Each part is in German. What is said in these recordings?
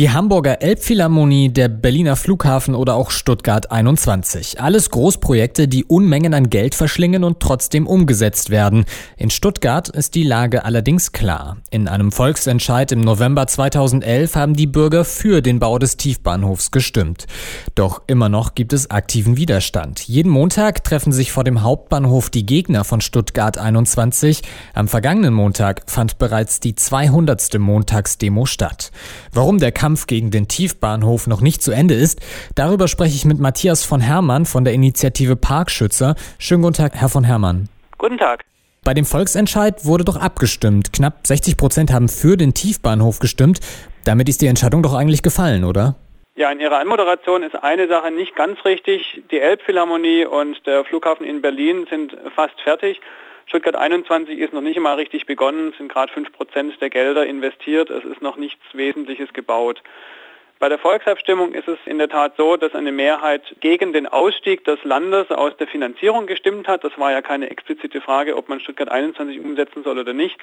Die Hamburger Elbphilharmonie, der Berliner Flughafen oder auch Stuttgart 21. Alles Großprojekte, die Unmengen an Geld verschlingen und trotzdem umgesetzt werden. In Stuttgart ist die Lage allerdings klar. In einem Volksentscheid im November 2011 haben die Bürger für den Bau des Tiefbahnhofs gestimmt. Doch immer noch gibt es aktiven Widerstand. Jeden Montag treffen sich vor dem Hauptbahnhof die Gegner von Stuttgart 21. Am vergangenen Montag fand bereits die 200. Montagsdemo statt. Warum der Kampf Kampf gegen den Tiefbahnhof noch nicht zu Ende ist. Darüber spreche ich mit Matthias von Hermann von der Initiative Parkschützer. Schönen guten Tag, Herr von Hermann. Guten Tag. Bei dem Volksentscheid wurde doch abgestimmt. Knapp 60 Prozent haben für den Tiefbahnhof gestimmt. Damit ist die Entscheidung doch eigentlich gefallen, oder? Ja, in Ihrer Anmoderation ist eine Sache nicht ganz richtig. Die Elbphilharmonie und der Flughafen in Berlin sind fast fertig. Stuttgart 21 ist noch nicht einmal richtig begonnen, es sind gerade 5% der Gelder investiert, es ist noch nichts Wesentliches gebaut. Bei der Volksabstimmung ist es in der Tat so, dass eine Mehrheit gegen den Ausstieg des Landes aus der Finanzierung gestimmt hat. Das war ja keine explizite Frage, ob man Stuttgart 21 umsetzen soll oder nicht,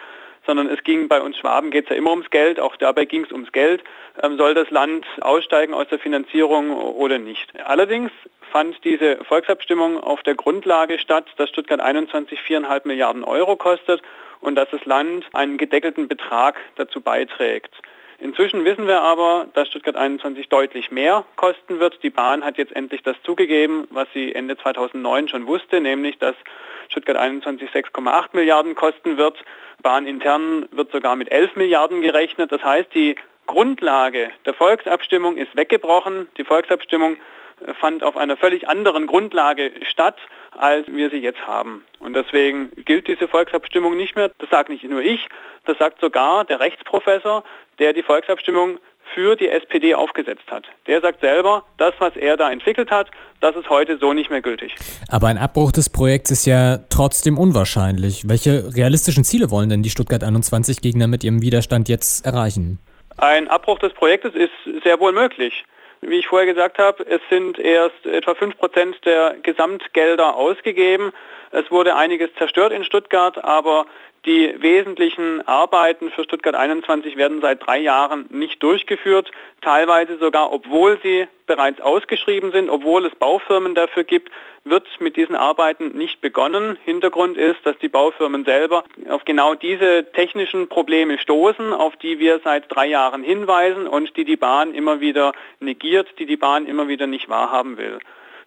sondern es ging bei uns Schwaben geht es ja immer ums Geld, auch dabei ging es ums Geld. Ähm, soll das Land aussteigen aus der Finanzierung oder nicht? Allerdings fand diese Volksabstimmung auf der Grundlage statt, dass Stuttgart 21 4,5 Milliarden Euro kostet und dass das Land einen gedeckelten Betrag dazu beiträgt. Inzwischen wissen wir aber, dass Stuttgart 21 deutlich mehr kosten wird. Die Bahn hat jetzt endlich das zugegeben, was sie Ende 2009 schon wusste, nämlich dass Stuttgart 21 6,8 Milliarden kosten wird. Bahnintern wird sogar mit 11 Milliarden gerechnet. Das heißt, die Grundlage der Volksabstimmung ist weggebrochen. Die Volksabstimmung fand auf einer völlig anderen Grundlage statt, als wir sie jetzt haben. Und deswegen gilt diese Volksabstimmung nicht mehr. Das sagt nicht nur ich, das sagt sogar der Rechtsprofessor, der die Volksabstimmung für die SPD aufgesetzt hat. Der sagt selber, das, was er da entwickelt hat, das ist heute so nicht mehr gültig. Aber ein Abbruch des Projekts ist ja trotzdem unwahrscheinlich. Welche realistischen Ziele wollen denn die Stuttgart 21 Gegner mit ihrem Widerstand jetzt erreichen? Ein Abbruch des Projektes ist sehr wohl möglich. Wie ich vorher gesagt habe, es sind erst etwa 5% der Gesamtgelder ausgegeben. Es wurde einiges zerstört in Stuttgart, aber die wesentlichen Arbeiten für Stuttgart 21 werden seit drei Jahren nicht durchgeführt, teilweise sogar obwohl sie bereits ausgeschrieben sind, obwohl es Baufirmen dafür gibt, wird mit diesen Arbeiten nicht begonnen. Hintergrund ist, dass die Baufirmen selber auf genau diese technischen Probleme stoßen, auf die wir seit drei Jahren hinweisen und die die Bahn immer wieder negiert, die die Bahn immer wieder nicht wahrhaben will.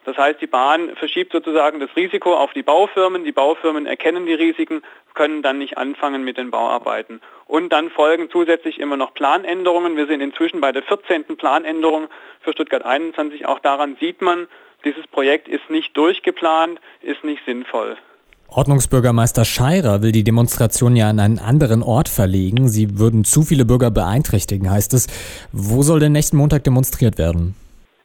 Das heißt, die Bahn verschiebt sozusagen das Risiko auf die Baufirmen. Die Baufirmen erkennen die Risiken, können dann nicht anfangen mit den Bauarbeiten. Und dann folgen zusätzlich immer noch Planänderungen. Wir sind inzwischen bei der 14. Planänderung für Stuttgart 21. Auch daran sieht man, dieses Projekt ist nicht durchgeplant, ist nicht sinnvoll. Ordnungsbürgermeister Scheirer will die Demonstration ja an einen anderen Ort verlegen. Sie würden zu viele Bürger beeinträchtigen, heißt es. Wo soll denn nächsten Montag demonstriert werden?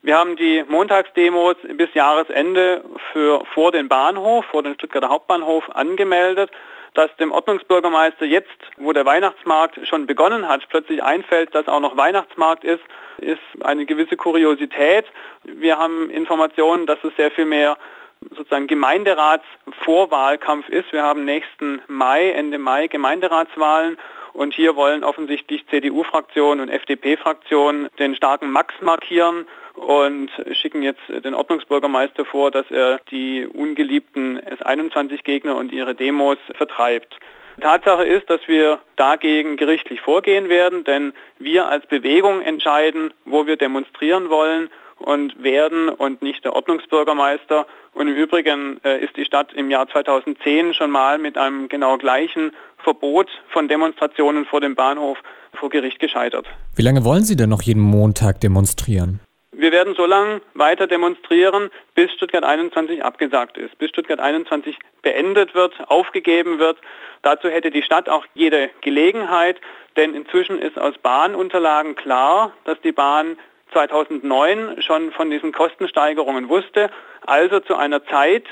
Wir haben die Montagsdemos bis Jahresende für vor den Bahnhof, vor den Stuttgarter Hauptbahnhof angemeldet. Dass dem Ordnungsbürgermeister jetzt, wo der Weihnachtsmarkt schon begonnen hat, plötzlich einfällt, dass auch noch Weihnachtsmarkt ist, ist eine gewisse Kuriosität. Wir haben Informationen, dass es sehr viel mehr sozusagen Gemeinderatsvorwahlkampf ist. Wir haben nächsten Mai, Ende Mai Gemeinderatswahlen und hier wollen offensichtlich CDU-Fraktion und FDP-Fraktion den starken Max markieren und schicken jetzt den Ordnungsbürgermeister vor, dass er die ungeliebten S21-Gegner und ihre Demos vertreibt. Tatsache ist, dass wir dagegen gerichtlich vorgehen werden, denn wir als Bewegung entscheiden, wo wir demonstrieren wollen und werden und nicht der Ordnungsbürgermeister. Und im Übrigen äh, ist die Stadt im Jahr 2010 schon mal mit einem genau gleichen Verbot von Demonstrationen vor dem Bahnhof vor Gericht gescheitert. Wie lange wollen Sie denn noch jeden Montag demonstrieren? Wir werden so lange weiter demonstrieren, bis Stuttgart 21 abgesagt ist, bis Stuttgart 21 beendet wird, aufgegeben wird. Dazu hätte die Stadt auch jede Gelegenheit, denn inzwischen ist aus Bahnunterlagen klar, dass die Bahn 2009 schon von diesen Kostensteigerungen wusste, also zu einer Zeit,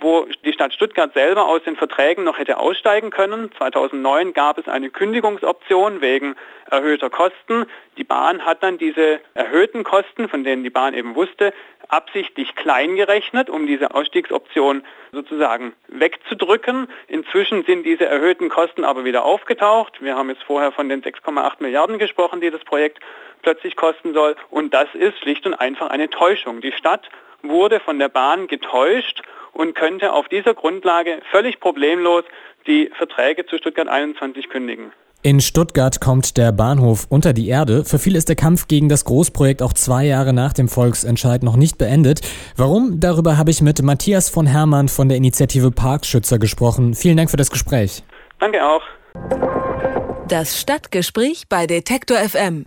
wo die Stadt Stuttgart selber aus den Verträgen noch hätte aussteigen können. 2009 gab es eine Kündigungsoption wegen erhöhter Kosten. Die Bahn hat dann diese erhöhten Kosten, von denen die Bahn eben wusste, absichtlich klein gerechnet, um diese Ausstiegsoption sozusagen wegzudrücken. Inzwischen sind diese erhöhten Kosten aber wieder aufgetaucht. Wir haben jetzt vorher von den 6,8 Milliarden gesprochen, die das Projekt plötzlich kosten soll. Und das ist schlicht und einfach eine Täuschung. Die Stadt wurde von der Bahn getäuscht und könnte auf dieser Grundlage völlig problemlos die Verträge zu Stuttgart 21 kündigen. In Stuttgart kommt der Bahnhof unter die Erde. Für viele ist der Kampf gegen das Großprojekt auch zwei Jahre nach dem Volksentscheid noch nicht beendet. Warum? Darüber habe ich mit Matthias von Hermann von der Initiative Parkschützer gesprochen. Vielen Dank für das Gespräch. Danke auch. Das Stadtgespräch bei Detektor FM.